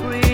birds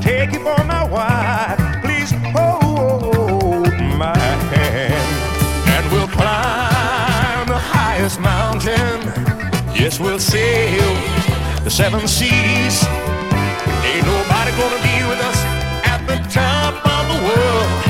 Take you for my wife. Please hold my hand. And we'll climb the highest mountain. Yes, we'll sail the seven seas. Ain't nobody gonna be with us at the top of the world.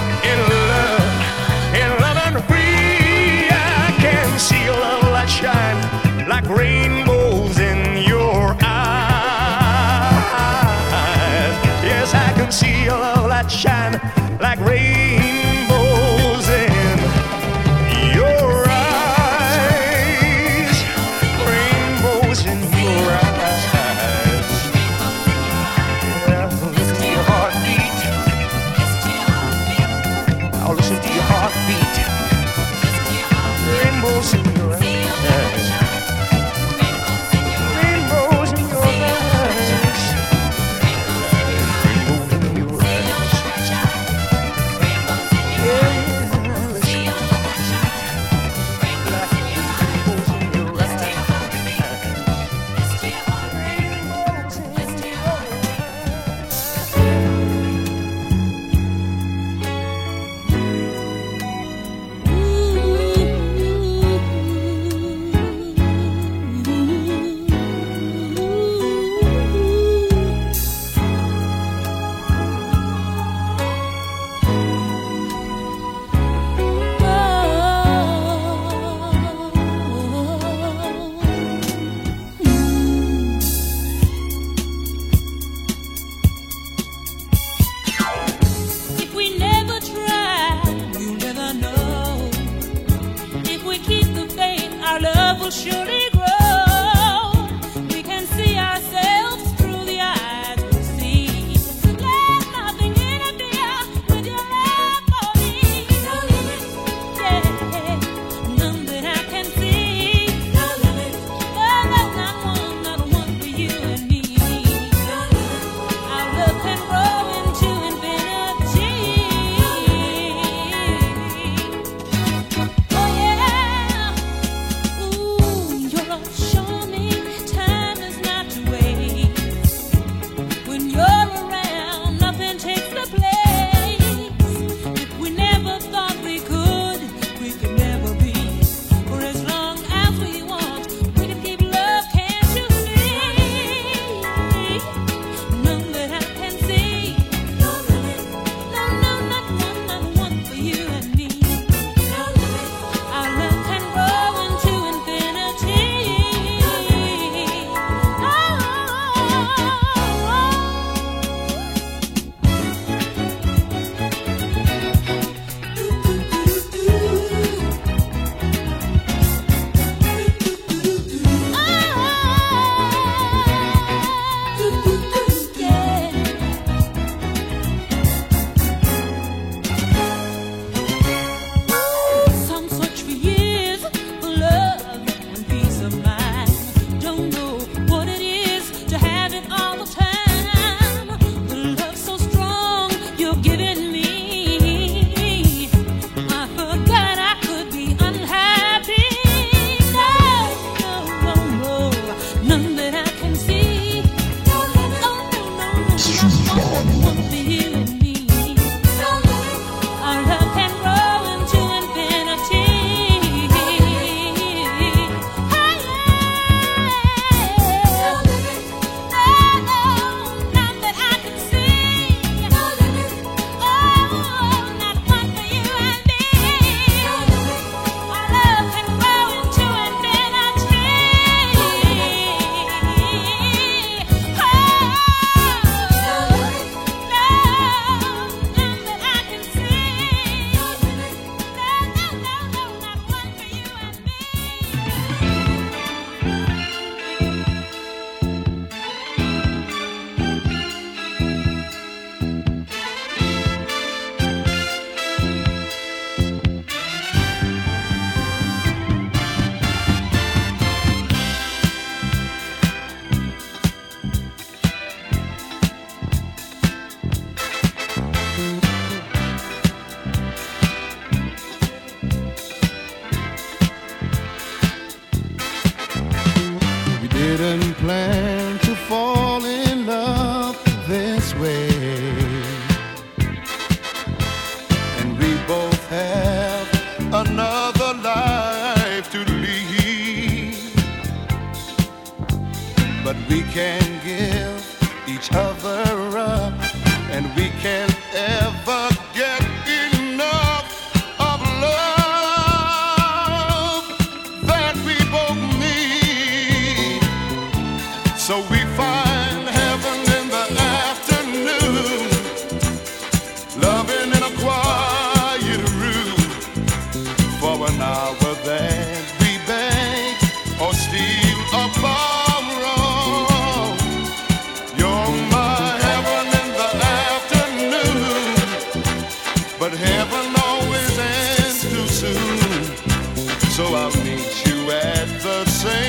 Same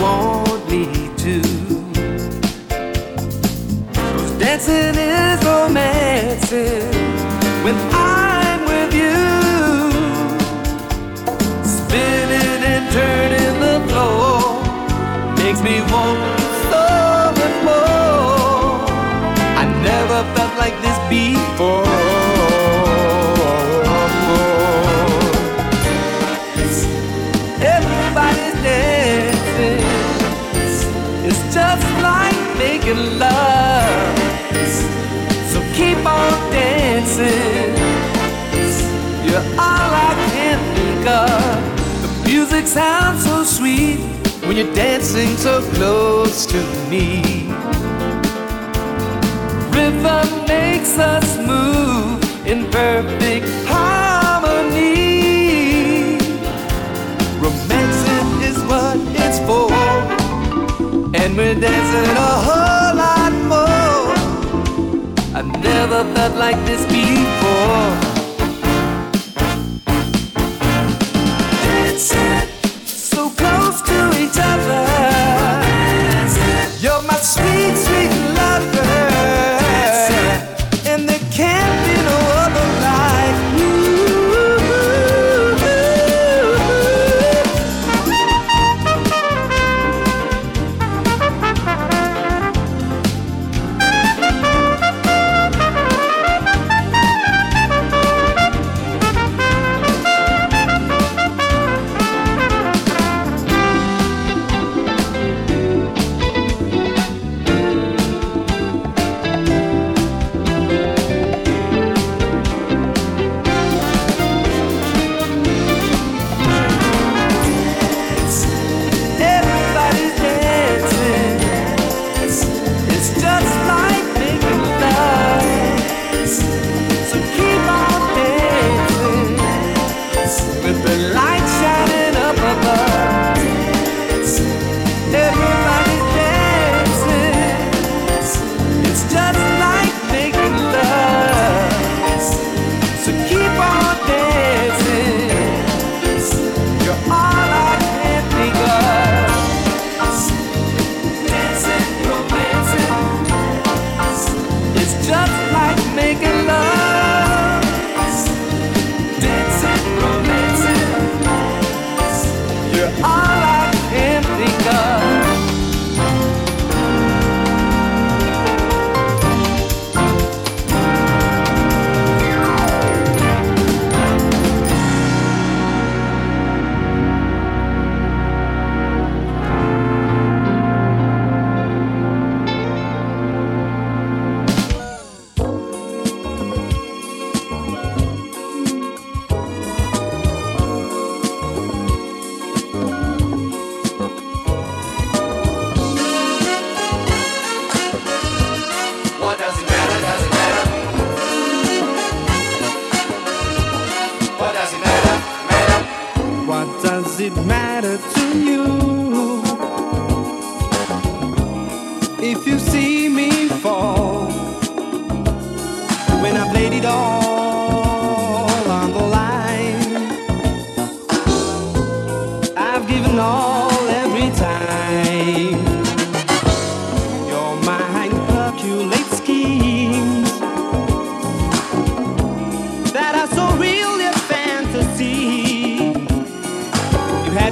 want me to. Cause dancing is romancing when I'm with you. Spinning and turning the floor makes me want so much more. I never felt like this before. music sounds so sweet when you're dancing so close to me. Rhythm makes us move in perfect harmony. Romance is what it's for, and we're dancing a whole lot more. I never felt like this before.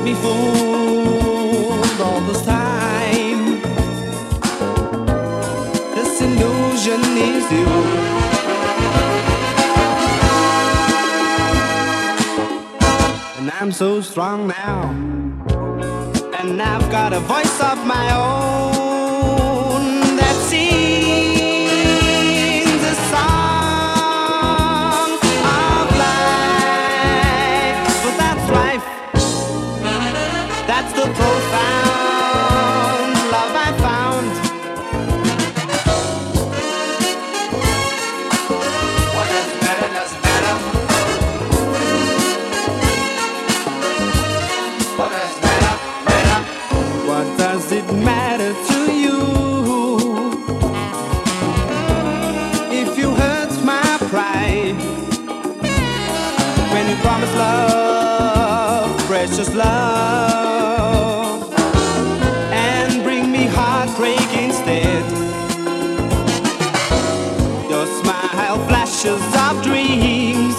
had me fooled all this time. This illusion is you. And I'm so strong now. And I've got a voice of my own. pictures of dreams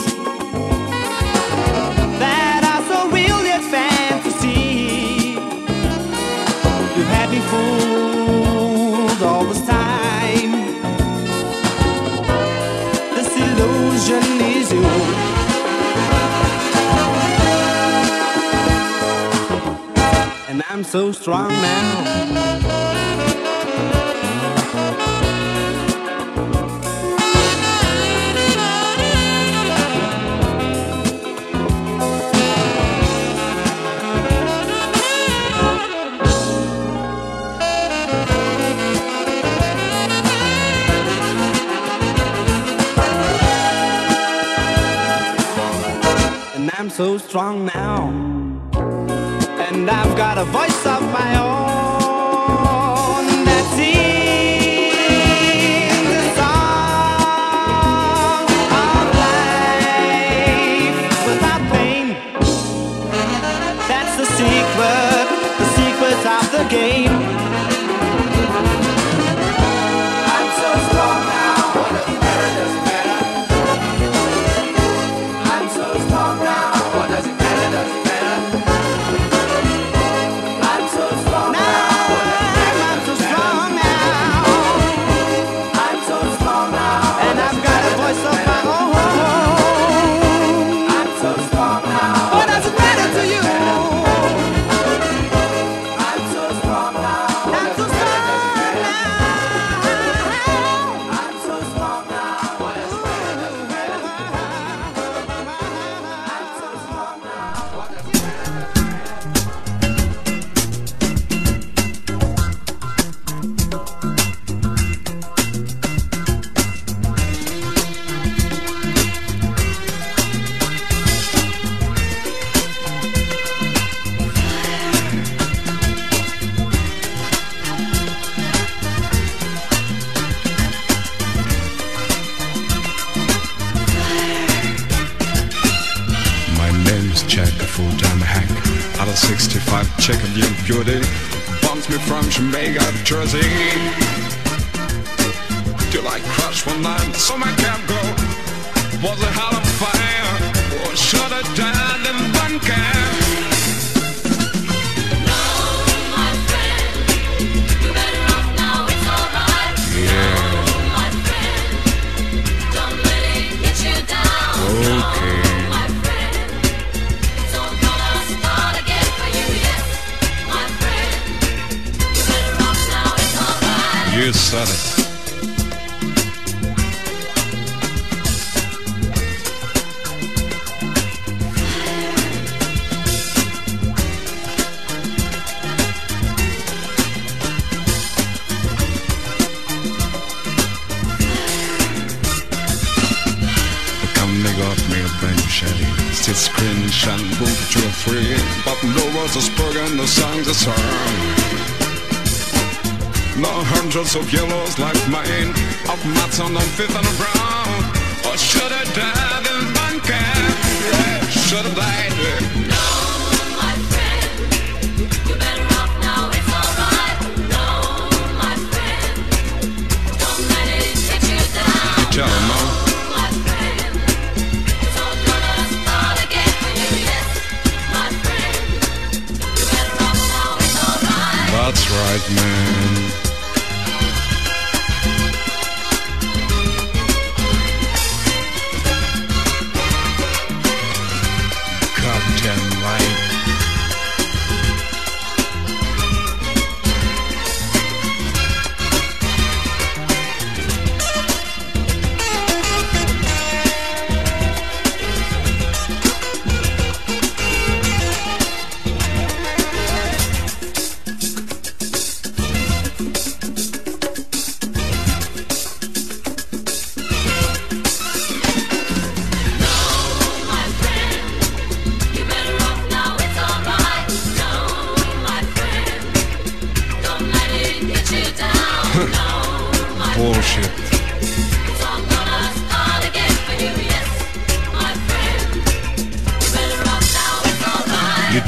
that are so real yet fantasy. You had me fooled all this time. This illusion is you. and I'm so strong now. and I'm so strong now. And I've got a voice of my own. sabe. It's cringe and won't you afraid But no words are spoken, no songs are sung no hundreds of yellows like mine, of mats on fifth and brown. Oh, or should I die in cap? Yeah, should I die?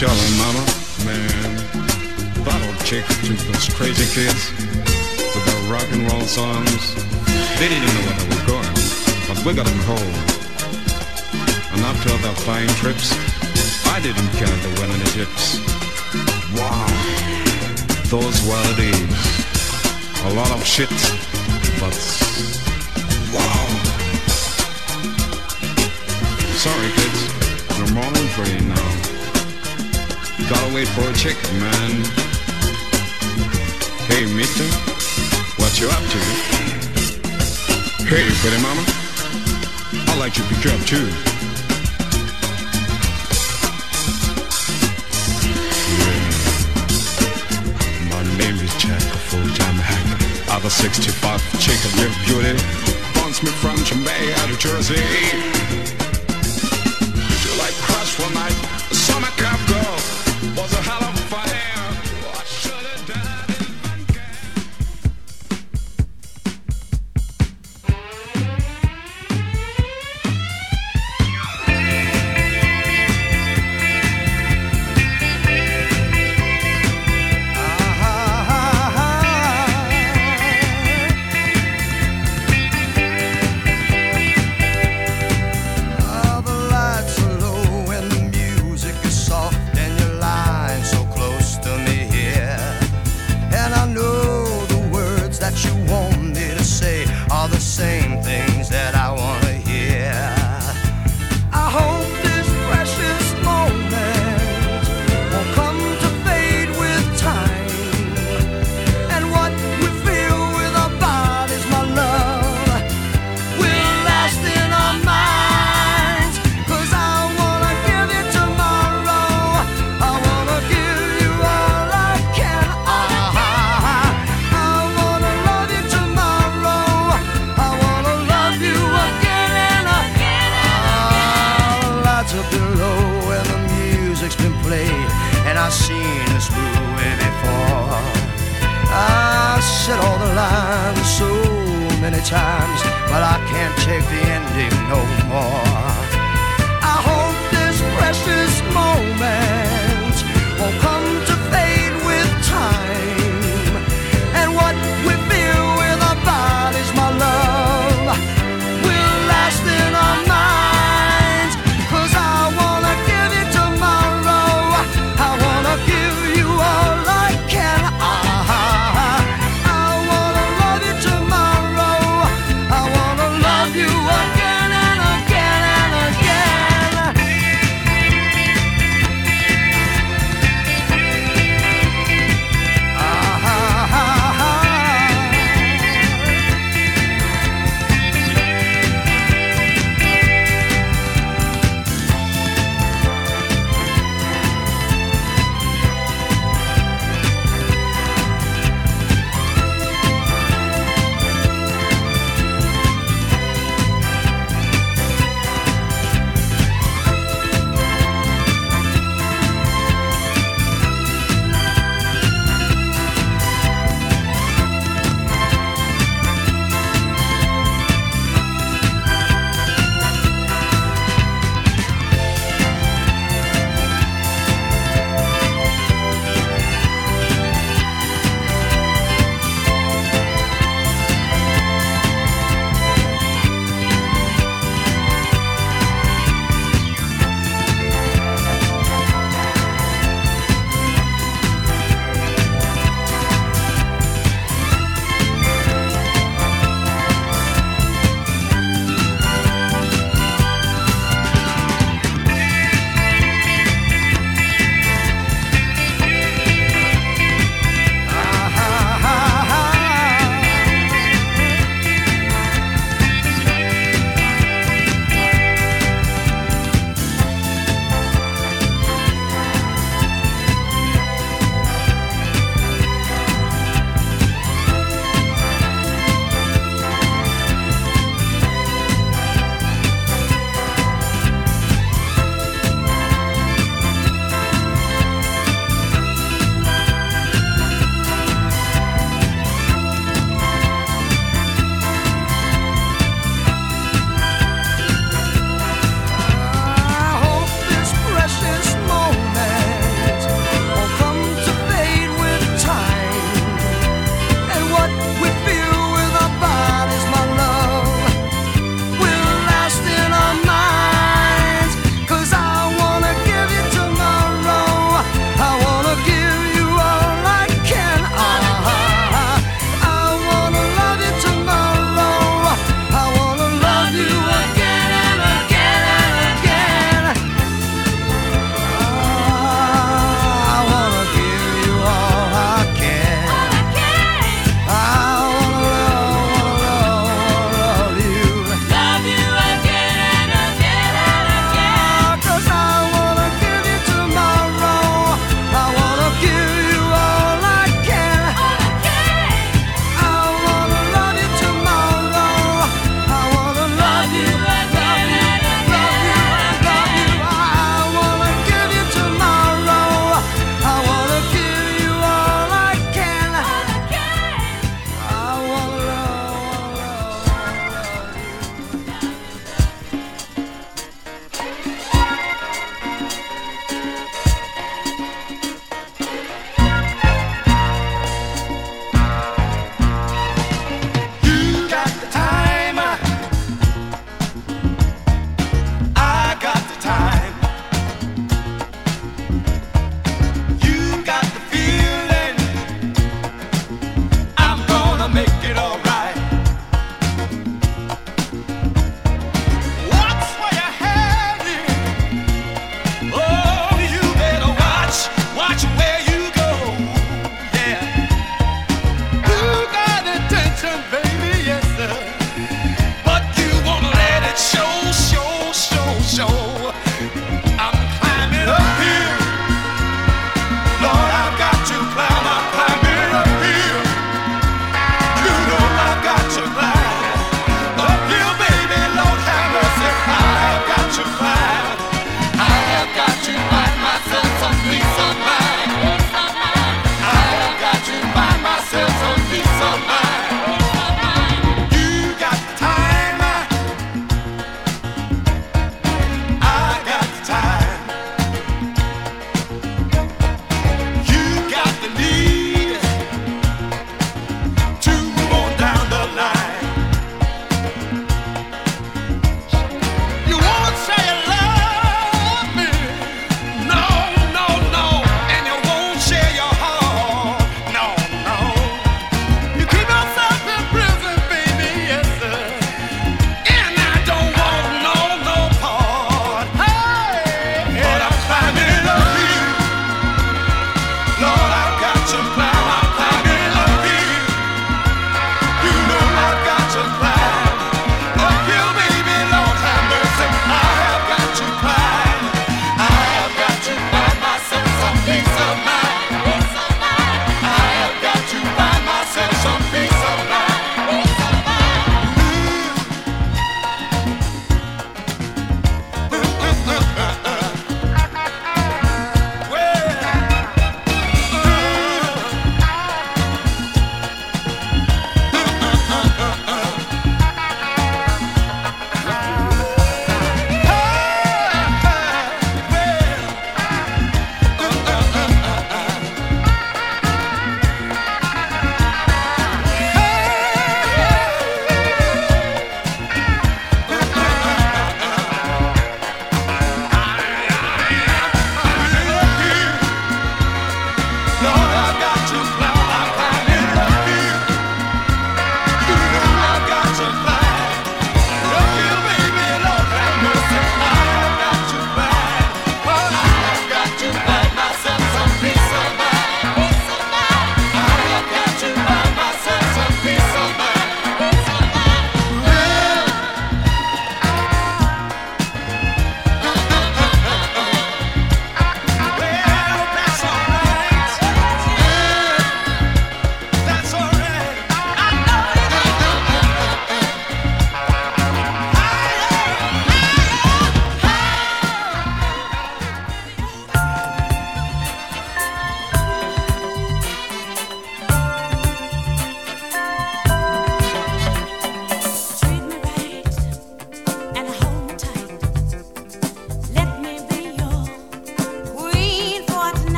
Him, mama, man. Old chick took those crazy kids with their rock and roll songs. They didn't know where they were going, but we got them home. And after their flying trips, I didn't care they went any tips. Wow, those were the days. A lot of shit, but wow. Sorry, kids, your morning's ready now. Gotta wait for a chick, man. Hey, mister, what you up to? Hey, pretty mama, I'd like to pick you up too. Yeah. My name is Jack, a full-time. Other 65 chick of your beauty wants me from Jamaica to Jersey.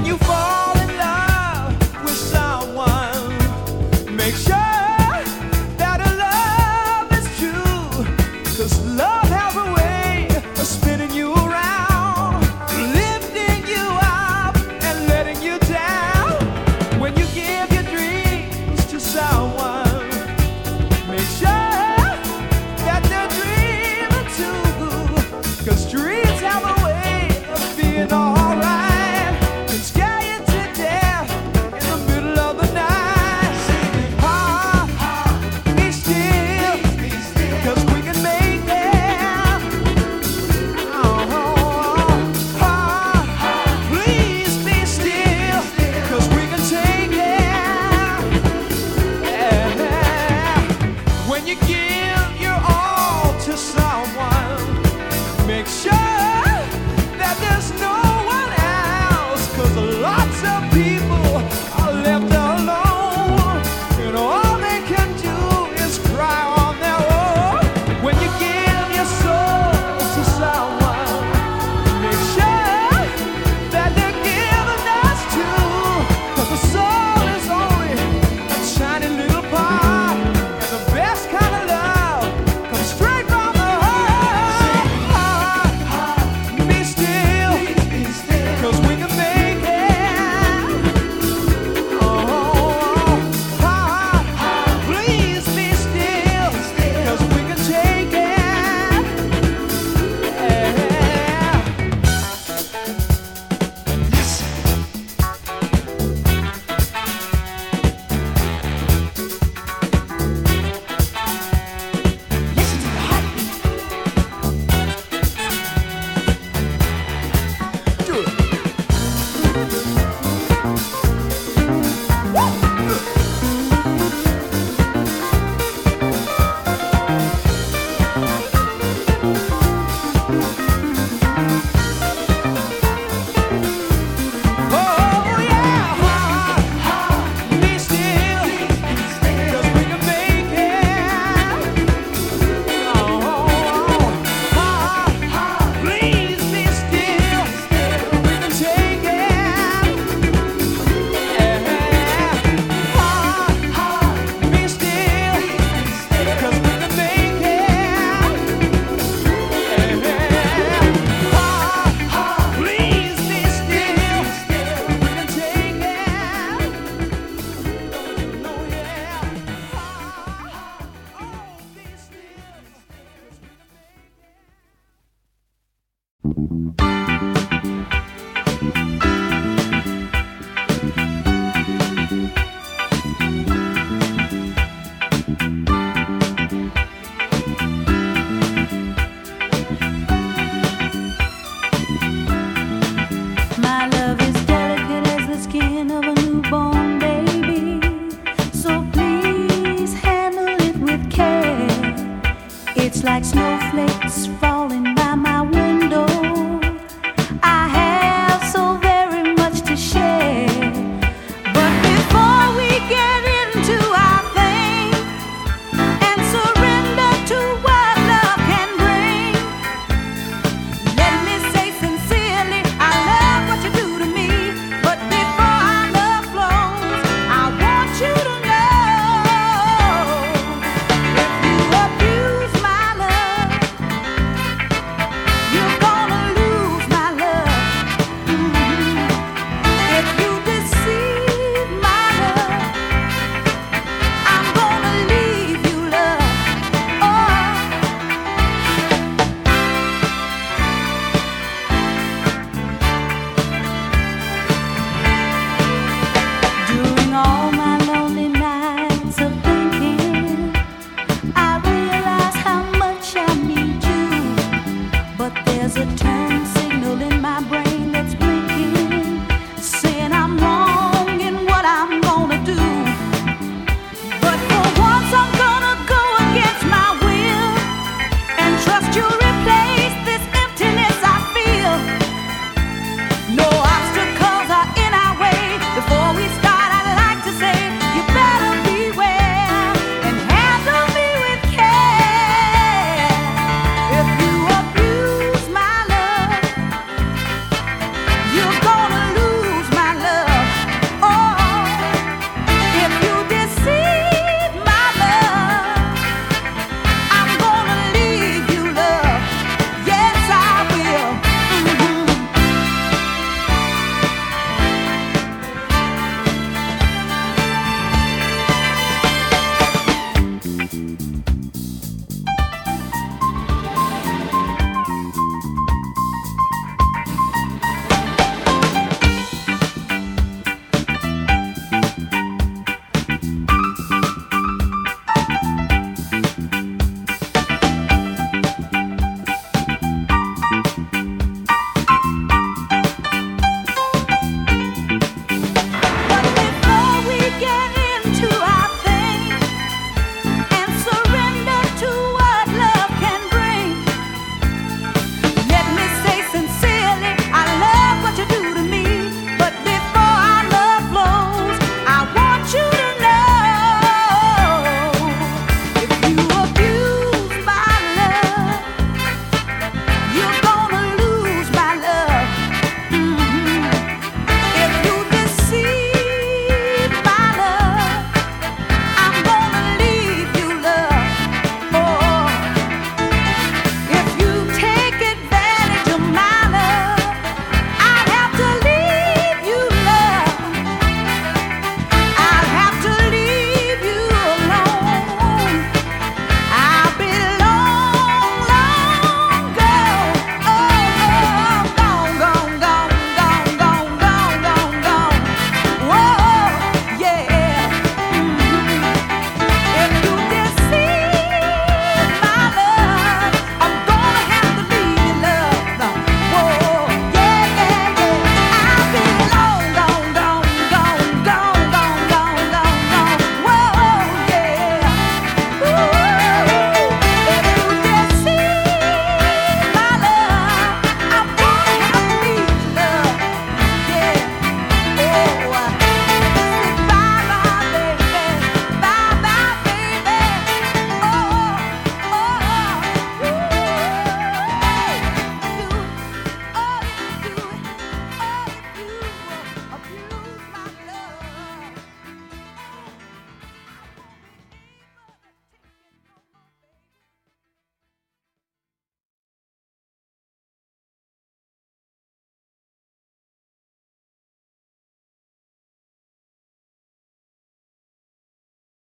When you fall.